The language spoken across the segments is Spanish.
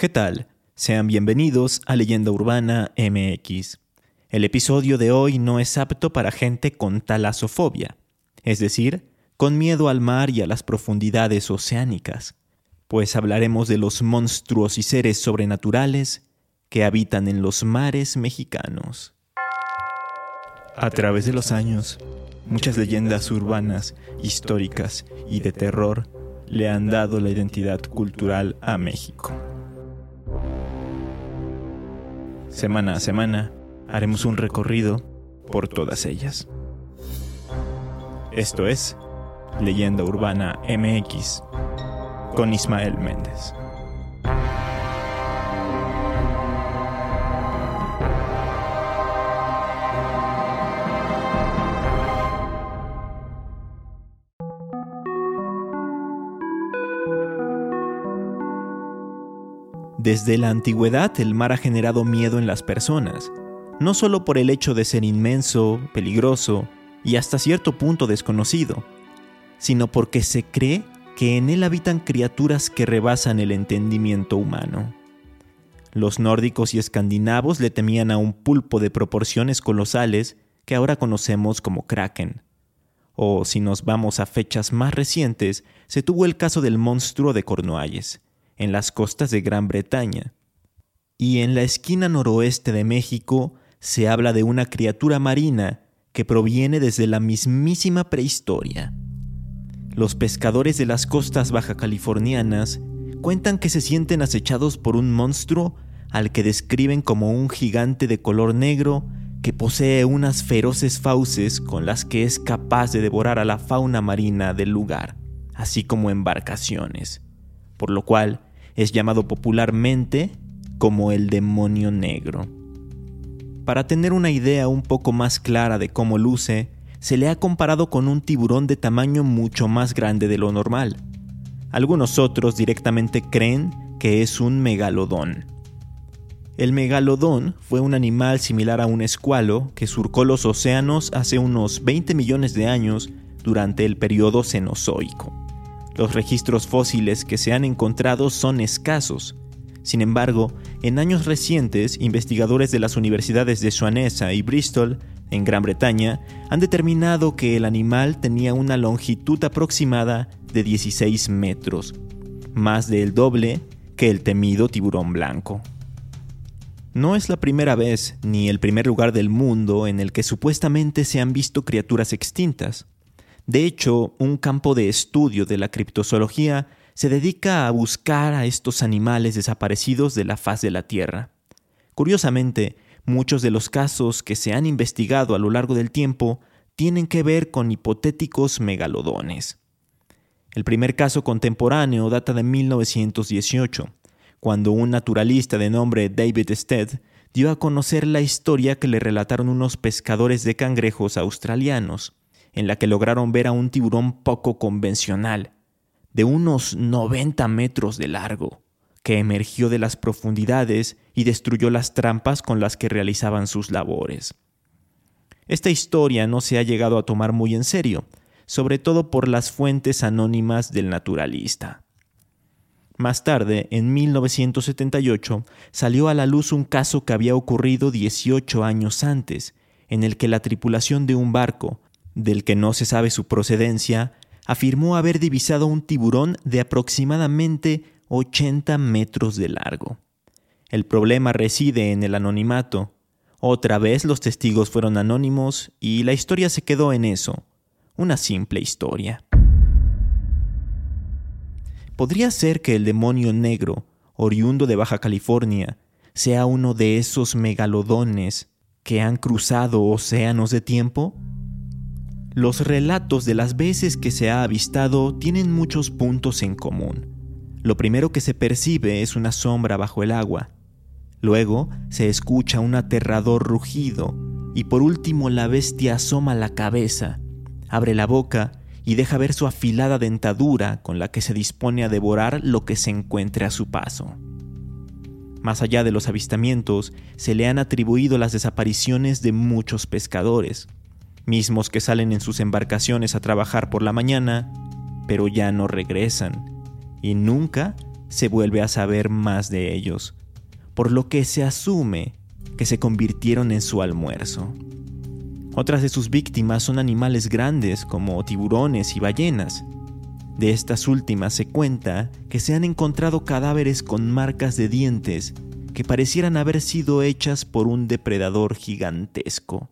¿Qué tal? Sean bienvenidos a Leyenda Urbana MX. El episodio de hoy no es apto para gente con talasofobia, es decir, con miedo al mar y a las profundidades oceánicas, pues hablaremos de los monstruos y seres sobrenaturales que habitan en los mares mexicanos. A través de los años, muchas leyendas urbanas, históricas y de terror le han dado la identidad cultural a México. Semana a semana haremos un recorrido por todas ellas. Esto es Leyenda Urbana MX con Ismael Méndez. Desde la antigüedad el mar ha generado miedo en las personas, no solo por el hecho de ser inmenso, peligroso y hasta cierto punto desconocido, sino porque se cree que en él habitan criaturas que rebasan el entendimiento humano. Los nórdicos y escandinavos le temían a un pulpo de proporciones colosales que ahora conocemos como kraken. O si nos vamos a fechas más recientes, se tuvo el caso del monstruo de Cornualles, en las costas de Gran Bretaña. Y en la esquina noroeste de México se habla de una criatura marina que proviene desde la mismísima prehistoria. Los pescadores de las costas baja californianas cuentan que se sienten acechados por un monstruo al que describen como un gigante de color negro que posee unas feroces fauces con las que es capaz de devorar a la fauna marina del lugar, así como embarcaciones, por lo cual es llamado popularmente como el demonio negro. Para tener una idea un poco más clara de cómo luce, se le ha comparado con un tiburón de tamaño mucho más grande de lo normal. Algunos otros directamente creen que es un megalodón. El megalodón fue un animal similar a un escualo que surcó los océanos hace unos 20 millones de años durante el periodo Cenozoico. Los registros fósiles que se han encontrado son escasos. Sin embargo, en años recientes, investigadores de las universidades de Swanesa y Bristol, en Gran Bretaña, han determinado que el animal tenía una longitud aproximada de 16 metros, más del doble que el temido tiburón blanco. No es la primera vez ni el primer lugar del mundo en el que supuestamente se han visto criaturas extintas. De hecho, un campo de estudio de la criptozoología se dedica a buscar a estos animales desaparecidos de la faz de la Tierra. Curiosamente, muchos de los casos que se han investigado a lo largo del tiempo tienen que ver con hipotéticos megalodones. El primer caso contemporáneo data de 1918, cuando un naturalista de nombre David Stead dio a conocer la historia que le relataron unos pescadores de cangrejos australianos en la que lograron ver a un tiburón poco convencional, de unos 90 metros de largo, que emergió de las profundidades y destruyó las trampas con las que realizaban sus labores. Esta historia no se ha llegado a tomar muy en serio, sobre todo por las fuentes anónimas del naturalista. Más tarde, en 1978, salió a la luz un caso que había ocurrido 18 años antes, en el que la tripulación de un barco del que no se sabe su procedencia, afirmó haber divisado un tiburón de aproximadamente 80 metros de largo. El problema reside en el anonimato. Otra vez los testigos fueron anónimos y la historia se quedó en eso, una simple historia. ¿Podría ser que el demonio negro, oriundo de Baja California, sea uno de esos megalodones que han cruzado océanos de tiempo? Los relatos de las veces que se ha avistado tienen muchos puntos en común. Lo primero que se percibe es una sombra bajo el agua. Luego se escucha un aterrador rugido y por último la bestia asoma la cabeza, abre la boca y deja ver su afilada dentadura con la que se dispone a devorar lo que se encuentre a su paso. Más allá de los avistamientos, se le han atribuido las desapariciones de muchos pescadores, mismos que salen en sus embarcaciones a trabajar por la mañana, pero ya no regresan y nunca se vuelve a saber más de ellos, por lo que se asume que se convirtieron en su almuerzo. Otras de sus víctimas son animales grandes como tiburones y ballenas. De estas últimas se cuenta que se han encontrado cadáveres con marcas de dientes que parecieran haber sido hechas por un depredador gigantesco.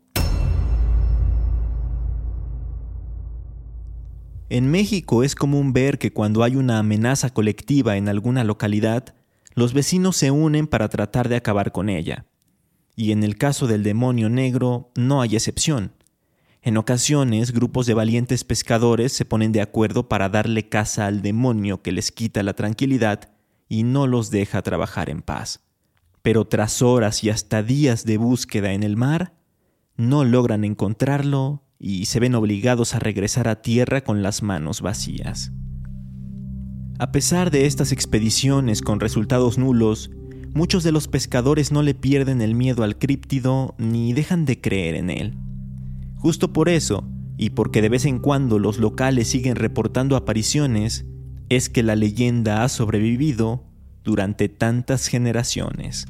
En México es común ver que cuando hay una amenaza colectiva en alguna localidad, los vecinos se unen para tratar de acabar con ella. Y en el caso del demonio negro no hay excepción. En ocasiones, grupos de valientes pescadores se ponen de acuerdo para darle caza al demonio que les quita la tranquilidad y no los deja trabajar en paz. Pero tras horas y hasta días de búsqueda en el mar, no logran encontrarlo y se ven obligados a regresar a tierra con las manos vacías. A pesar de estas expediciones con resultados nulos, muchos de los pescadores no le pierden el miedo al críptido ni dejan de creer en él. Justo por eso, y porque de vez en cuando los locales siguen reportando apariciones, es que la leyenda ha sobrevivido durante tantas generaciones.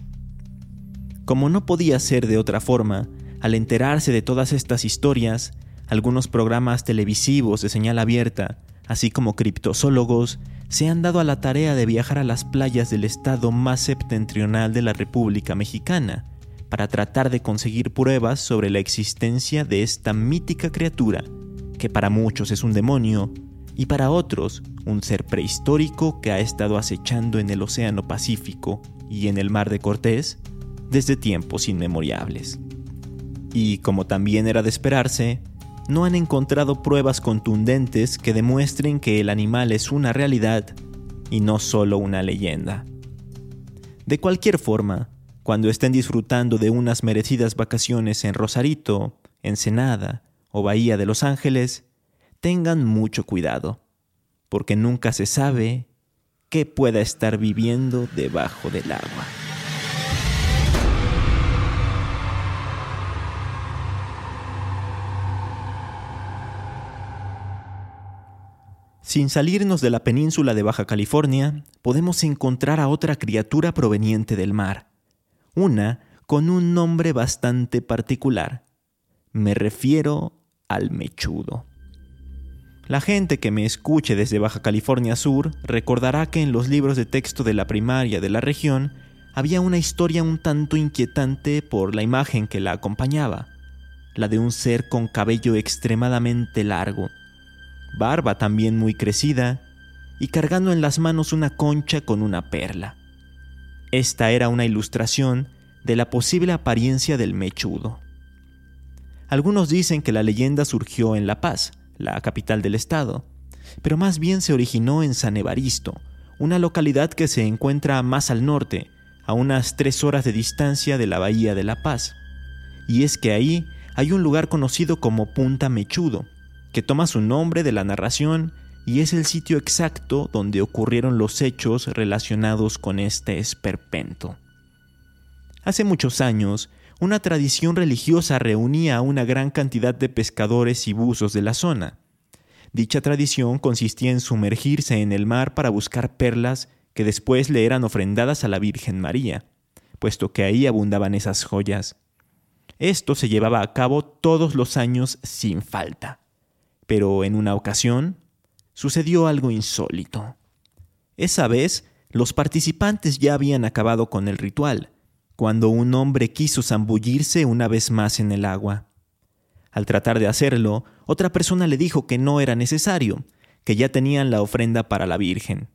Como no podía ser de otra forma, al enterarse de todas estas historias, algunos programas televisivos de señal abierta, así como criptozoólogos, se han dado a la tarea de viajar a las playas del estado más septentrional de la República Mexicana para tratar de conseguir pruebas sobre la existencia de esta mítica criatura, que para muchos es un demonio y para otros un ser prehistórico que ha estado acechando en el Océano Pacífico y en el Mar de Cortés desde tiempos inmemoriales y, como también era de esperarse, no han encontrado pruebas contundentes que demuestren que el animal es una realidad y no solo una leyenda. De cualquier forma, cuando estén disfrutando de unas merecidas vacaciones en Rosarito, Ensenada o Bahía de Los Ángeles, tengan mucho cuidado, porque nunca se sabe qué pueda estar viviendo debajo del agua. Sin salirnos de la península de Baja California, podemos encontrar a otra criatura proveniente del mar, una con un nombre bastante particular. Me refiero al mechudo. La gente que me escuche desde Baja California Sur recordará que en los libros de texto de la primaria de la región había una historia un tanto inquietante por la imagen que la acompañaba, la de un ser con cabello extremadamente largo, barba también muy crecida, y cargando en las manos una concha con una perla. Esta era una ilustración de la posible apariencia del mechudo. Algunos dicen que la leyenda surgió en La Paz, la capital del estado, pero más bien se originó en San Evaristo, una localidad que se encuentra más al norte, a unas tres horas de distancia de la bahía de La Paz. Y es que ahí hay un lugar conocido como Punta Mechudo, que toma su nombre de la narración y es el sitio exacto donde ocurrieron los hechos relacionados con este esperpento. Hace muchos años, una tradición religiosa reunía a una gran cantidad de pescadores y buzos de la zona. Dicha tradición consistía en sumergirse en el mar para buscar perlas que después le eran ofrendadas a la Virgen María, puesto que ahí abundaban esas joyas. Esto se llevaba a cabo todos los años sin falta. Pero en una ocasión sucedió algo insólito. Esa vez los participantes ya habían acabado con el ritual, cuando un hombre quiso zambullirse una vez más en el agua. Al tratar de hacerlo, otra persona le dijo que no era necesario, que ya tenían la ofrenda para la Virgen.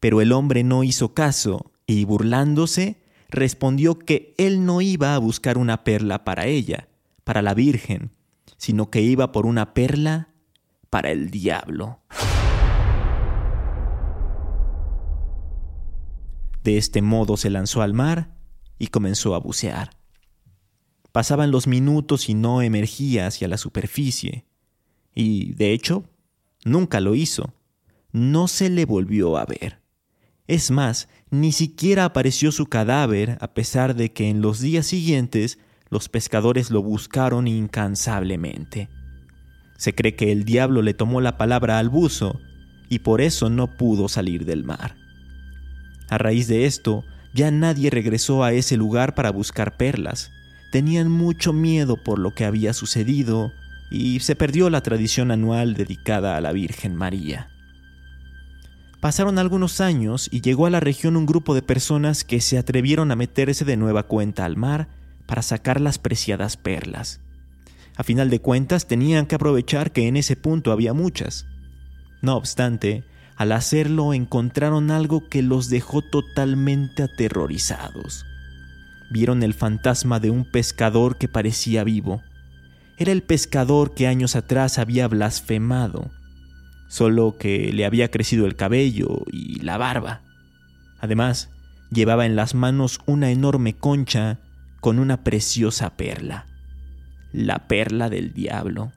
Pero el hombre no hizo caso y, burlándose, respondió que él no iba a buscar una perla para ella, para la Virgen, sino que iba por una perla para el diablo. De este modo se lanzó al mar y comenzó a bucear. Pasaban los minutos y no emergía hacia la superficie. Y, de hecho, nunca lo hizo. No se le volvió a ver. Es más, ni siquiera apareció su cadáver a pesar de que en los días siguientes los pescadores lo buscaron incansablemente. Se cree que el diablo le tomó la palabra al buzo y por eso no pudo salir del mar. A raíz de esto, ya nadie regresó a ese lugar para buscar perlas. Tenían mucho miedo por lo que había sucedido y se perdió la tradición anual dedicada a la Virgen María. Pasaron algunos años y llegó a la región un grupo de personas que se atrevieron a meterse de nueva cuenta al mar para sacar las preciadas perlas. A final de cuentas tenían que aprovechar que en ese punto había muchas. No obstante, al hacerlo encontraron algo que los dejó totalmente aterrorizados. Vieron el fantasma de un pescador que parecía vivo. Era el pescador que años atrás había blasfemado, solo que le había crecido el cabello y la barba. Además, llevaba en las manos una enorme concha con una preciosa perla, la perla del diablo.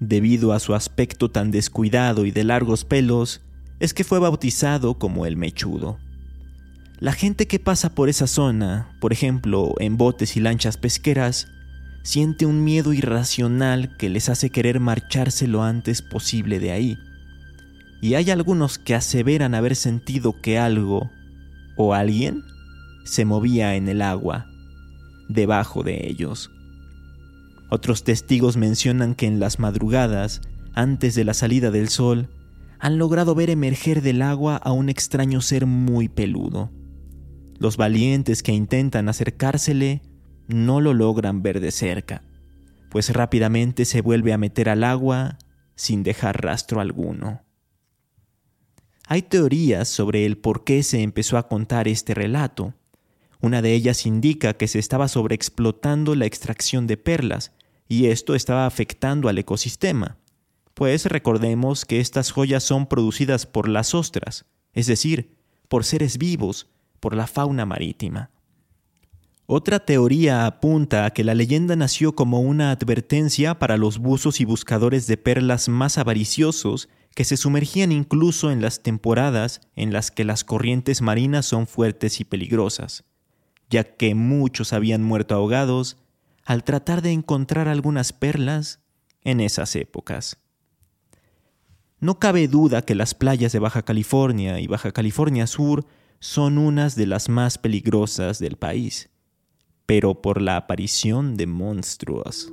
Debido a su aspecto tan descuidado y de largos pelos, es que fue bautizado como el mechudo. La gente que pasa por esa zona, por ejemplo, en botes y lanchas pesqueras, siente un miedo irracional que les hace querer marcharse lo antes posible de ahí. Y hay algunos que aseveran haber sentido que algo o alguien se movía en el agua, debajo de ellos. Otros testigos mencionan que en las madrugadas, antes de la salida del sol, han logrado ver emerger del agua a un extraño ser muy peludo. Los valientes que intentan acercársele no lo logran ver de cerca, pues rápidamente se vuelve a meter al agua sin dejar rastro alguno. Hay teorías sobre el por qué se empezó a contar este relato. Una de ellas indica que se estaba sobreexplotando la extracción de perlas y esto estaba afectando al ecosistema, pues recordemos que estas joyas son producidas por las ostras, es decir, por seres vivos, por la fauna marítima. Otra teoría apunta a que la leyenda nació como una advertencia para los buzos y buscadores de perlas más avariciosos que se sumergían incluso en las temporadas en las que las corrientes marinas son fuertes y peligrosas, ya que muchos habían muerto ahogados al tratar de encontrar algunas perlas en esas épocas. No cabe duda que las playas de Baja California y Baja California Sur son unas de las más peligrosas del país pero por la aparición de monstruos.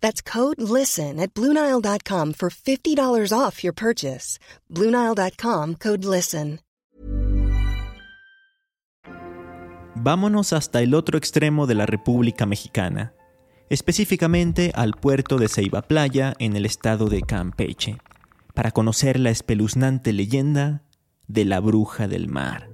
That's code LISTEN at Bluenile.com for $50 off your purchase. Bluenile.com code LISTEN. Vámonos hasta el otro extremo de la República Mexicana, específicamente al puerto de Ceiba Playa en el estado de Campeche, para conocer la espeluznante leyenda de la bruja del mar.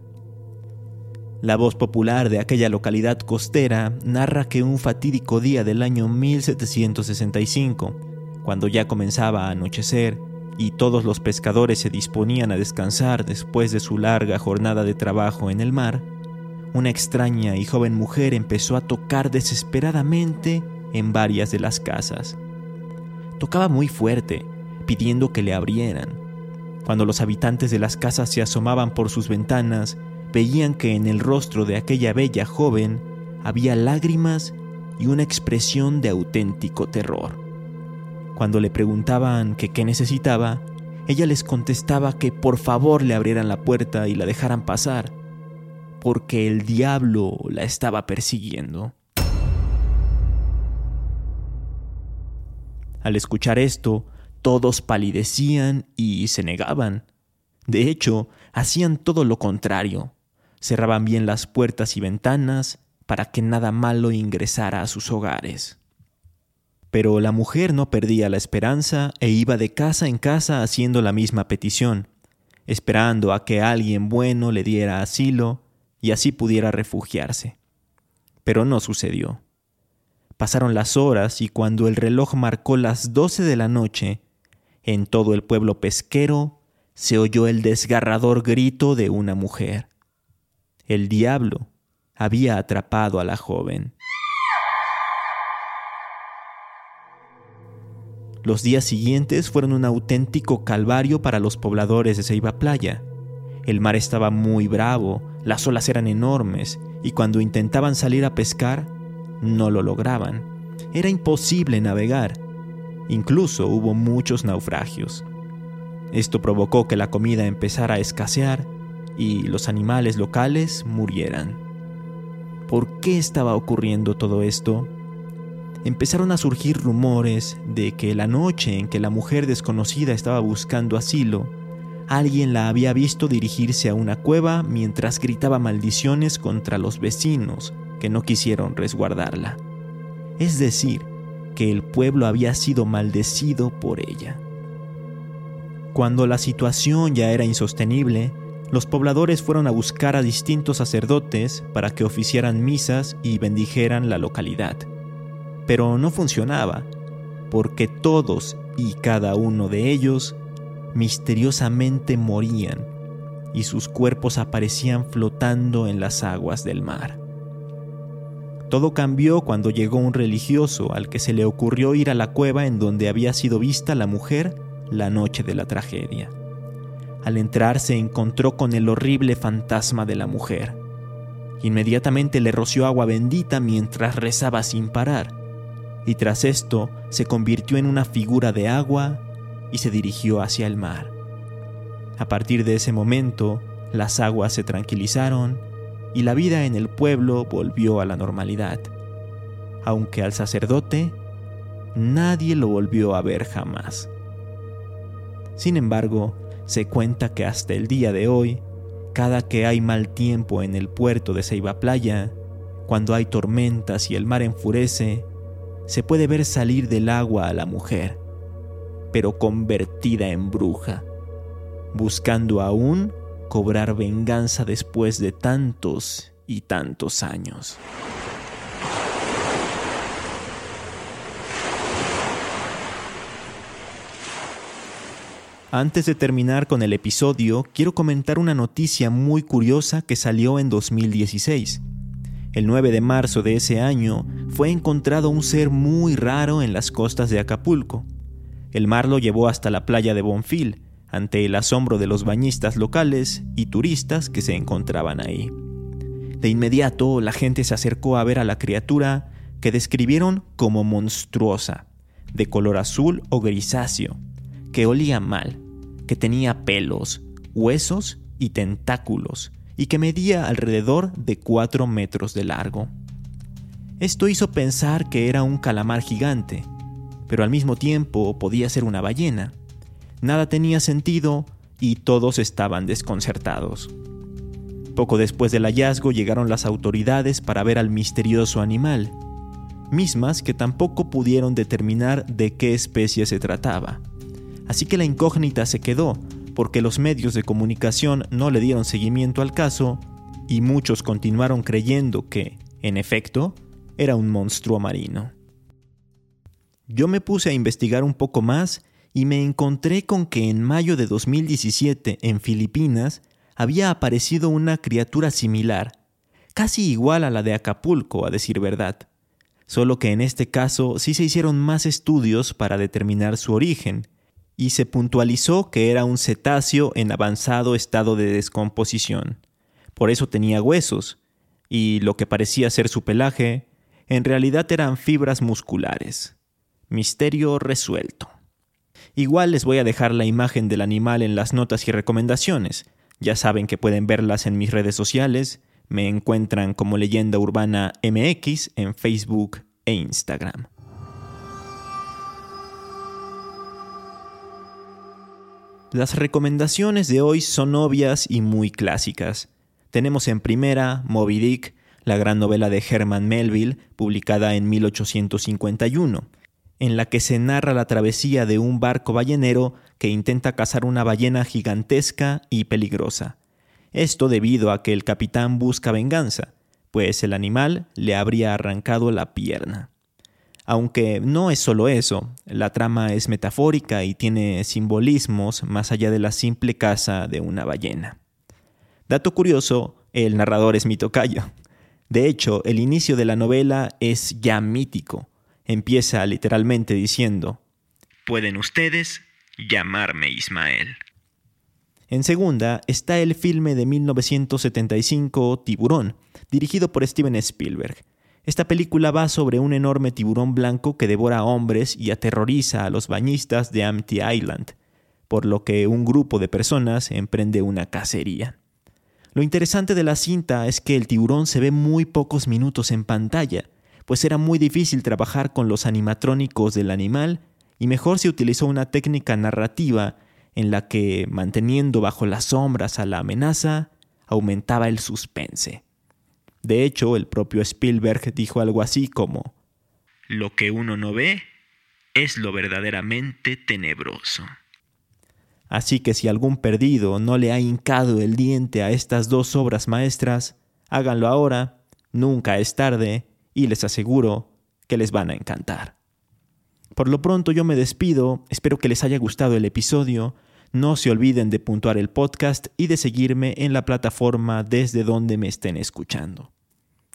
La voz popular de aquella localidad costera narra que un fatídico día del año 1765, cuando ya comenzaba a anochecer y todos los pescadores se disponían a descansar después de su larga jornada de trabajo en el mar, una extraña y joven mujer empezó a tocar desesperadamente en varias de las casas. Tocaba muy fuerte, pidiendo que le abrieran. Cuando los habitantes de las casas se asomaban por sus ventanas, veían que en el rostro de aquella bella joven había lágrimas y una expresión de auténtico terror. Cuando le preguntaban que qué necesitaba, ella les contestaba que por favor le abrieran la puerta y la dejaran pasar, porque el diablo la estaba persiguiendo. Al escuchar esto, todos palidecían y se negaban. De hecho, hacían todo lo contrario. Cerraban bien las puertas y ventanas para que nada malo ingresara a sus hogares. Pero la mujer no perdía la esperanza e iba de casa en casa haciendo la misma petición, esperando a que alguien bueno le diera asilo y así pudiera refugiarse. Pero no sucedió. Pasaron las horas y cuando el reloj marcó las doce de la noche, en todo el pueblo pesquero se oyó el desgarrador grito de una mujer. El diablo había atrapado a la joven. Los días siguientes fueron un auténtico calvario para los pobladores de Ceiba Playa. El mar estaba muy bravo, las olas eran enormes y cuando intentaban salir a pescar, no lo lograban. Era imposible navegar. Incluso hubo muchos naufragios. Esto provocó que la comida empezara a escasear y los animales locales murieran. ¿Por qué estaba ocurriendo todo esto? empezaron a surgir rumores de que la noche en que la mujer desconocida estaba buscando asilo, alguien la había visto dirigirse a una cueva mientras gritaba maldiciones contra los vecinos que no quisieron resguardarla. Es decir, que el pueblo había sido maldecido por ella. Cuando la situación ya era insostenible, los pobladores fueron a buscar a distintos sacerdotes para que oficiaran misas y bendijeran la localidad pero no funcionaba, porque todos y cada uno de ellos misteriosamente morían y sus cuerpos aparecían flotando en las aguas del mar. Todo cambió cuando llegó un religioso al que se le ocurrió ir a la cueva en donde había sido vista la mujer la noche de la tragedia. Al entrar se encontró con el horrible fantasma de la mujer. Inmediatamente le roció agua bendita mientras rezaba sin parar y tras esto se convirtió en una figura de agua y se dirigió hacia el mar. A partir de ese momento, las aguas se tranquilizaron y la vida en el pueblo volvió a la normalidad, aunque al sacerdote nadie lo volvió a ver jamás. Sin embargo, se cuenta que hasta el día de hoy, cada que hay mal tiempo en el puerto de Ceiba Playa, cuando hay tormentas y el mar enfurece, se puede ver salir del agua a la mujer, pero convertida en bruja, buscando aún cobrar venganza después de tantos y tantos años. Antes de terminar con el episodio, quiero comentar una noticia muy curiosa que salió en 2016. El 9 de marzo de ese año fue encontrado un ser muy raro en las costas de Acapulco. El mar lo llevó hasta la playa de Bonfil, ante el asombro de los bañistas locales y turistas que se encontraban ahí. De inmediato la gente se acercó a ver a la criatura que describieron como monstruosa, de color azul o grisáceo, que olía mal, que tenía pelos, huesos y tentáculos, y que medía alrededor de 4 metros de largo. Esto hizo pensar que era un calamar gigante, pero al mismo tiempo podía ser una ballena. Nada tenía sentido y todos estaban desconcertados. Poco después del hallazgo llegaron las autoridades para ver al misterioso animal, mismas que tampoco pudieron determinar de qué especie se trataba. Así que la incógnita se quedó, porque los medios de comunicación no le dieron seguimiento al caso y muchos continuaron creyendo que, en efecto, era un monstruo marino. Yo me puse a investigar un poco más y me encontré con que en mayo de 2017 en Filipinas había aparecido una criatura similar, casi igual a la de Acapulco, a decir verdad, solo que en este caso sí se hicieron más estudios para determinar su origen, y se puntualizó que era un cetáceo en avanzado estado de descomposición. Por eso tenía huesos, y lo que parecía ser su pelaje, en realidad eran fibras musculares. Misterio resuelto. Igual les voy a dejar la imagen del animal en las notas y recomendaciones. Ya saben que pueden verlas en mis redes sociales. Me encuentran como Leyenda Urbana MX en Facebook e Instagram. Las recomendaciones de hoy son obvias y muy clásicas. Tenemos en primera Moby Dick, la gran novela de Herman Melville, publicada en 1851, en la que se narra la travesía de un barco ballenero que intenta cazar una ballena gigantesca y peligrosa. Esto debido a que el capitán busca venganza, pues el animal le habría arrancado la pierna. Aunque no es solo eso, la trama es metafórica y tiene simbolismos más allá de la simple caza de una ballena. Dato curioso, el narrador es mi tocayo. De hecho, el inicio de la novela es ya mítico. Empieza literalmente diciendo, Pueden ustedes llamarme Ismael. En segunda está el filme de 1975 Tiburón, dirigido por Steven Spielberg. Esta película va sobre un enorme tiburón blanco que devora hombres y aterroriza a los bañistas de Amity Island, por lo que un grupo de personas emprende una cacería. Lo interesante de la cinta es que el tiburón se ve muy pocos minutos en pantalla, pues era muy difícil trabajar con los animatrónicos del animal y mejor se utilizó una técnica narrativa en la que, manteniendo bajo las sombras a la amenaza, aumentaba el suspense. De hecho, el propio Spielberg dijo algo así como, Lo que uno no ve es lo verdaderamente tenebroso. Así que si algún perdido no le ha hincado el diente a estas dos obras maestras, háganlo ahora, nunca es tarde, y les aseguro que les van a encantar. Por lo pronto yo me despido, espero que les haya gustado el episodio, no se olviden de puntuar el podcast y de seguirme en la plataforma desde donde me estén escuchando.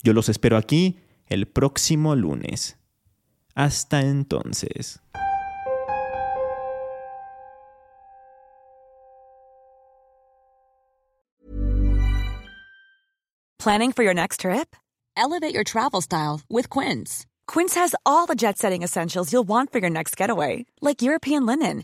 Yo los espero aquí el próximo lunes. Hasta entonces. Planning for your next trip? Elevate your travel style with Quince. Quince has all the jet setting essentials you'll want for your next getaway, like European linen,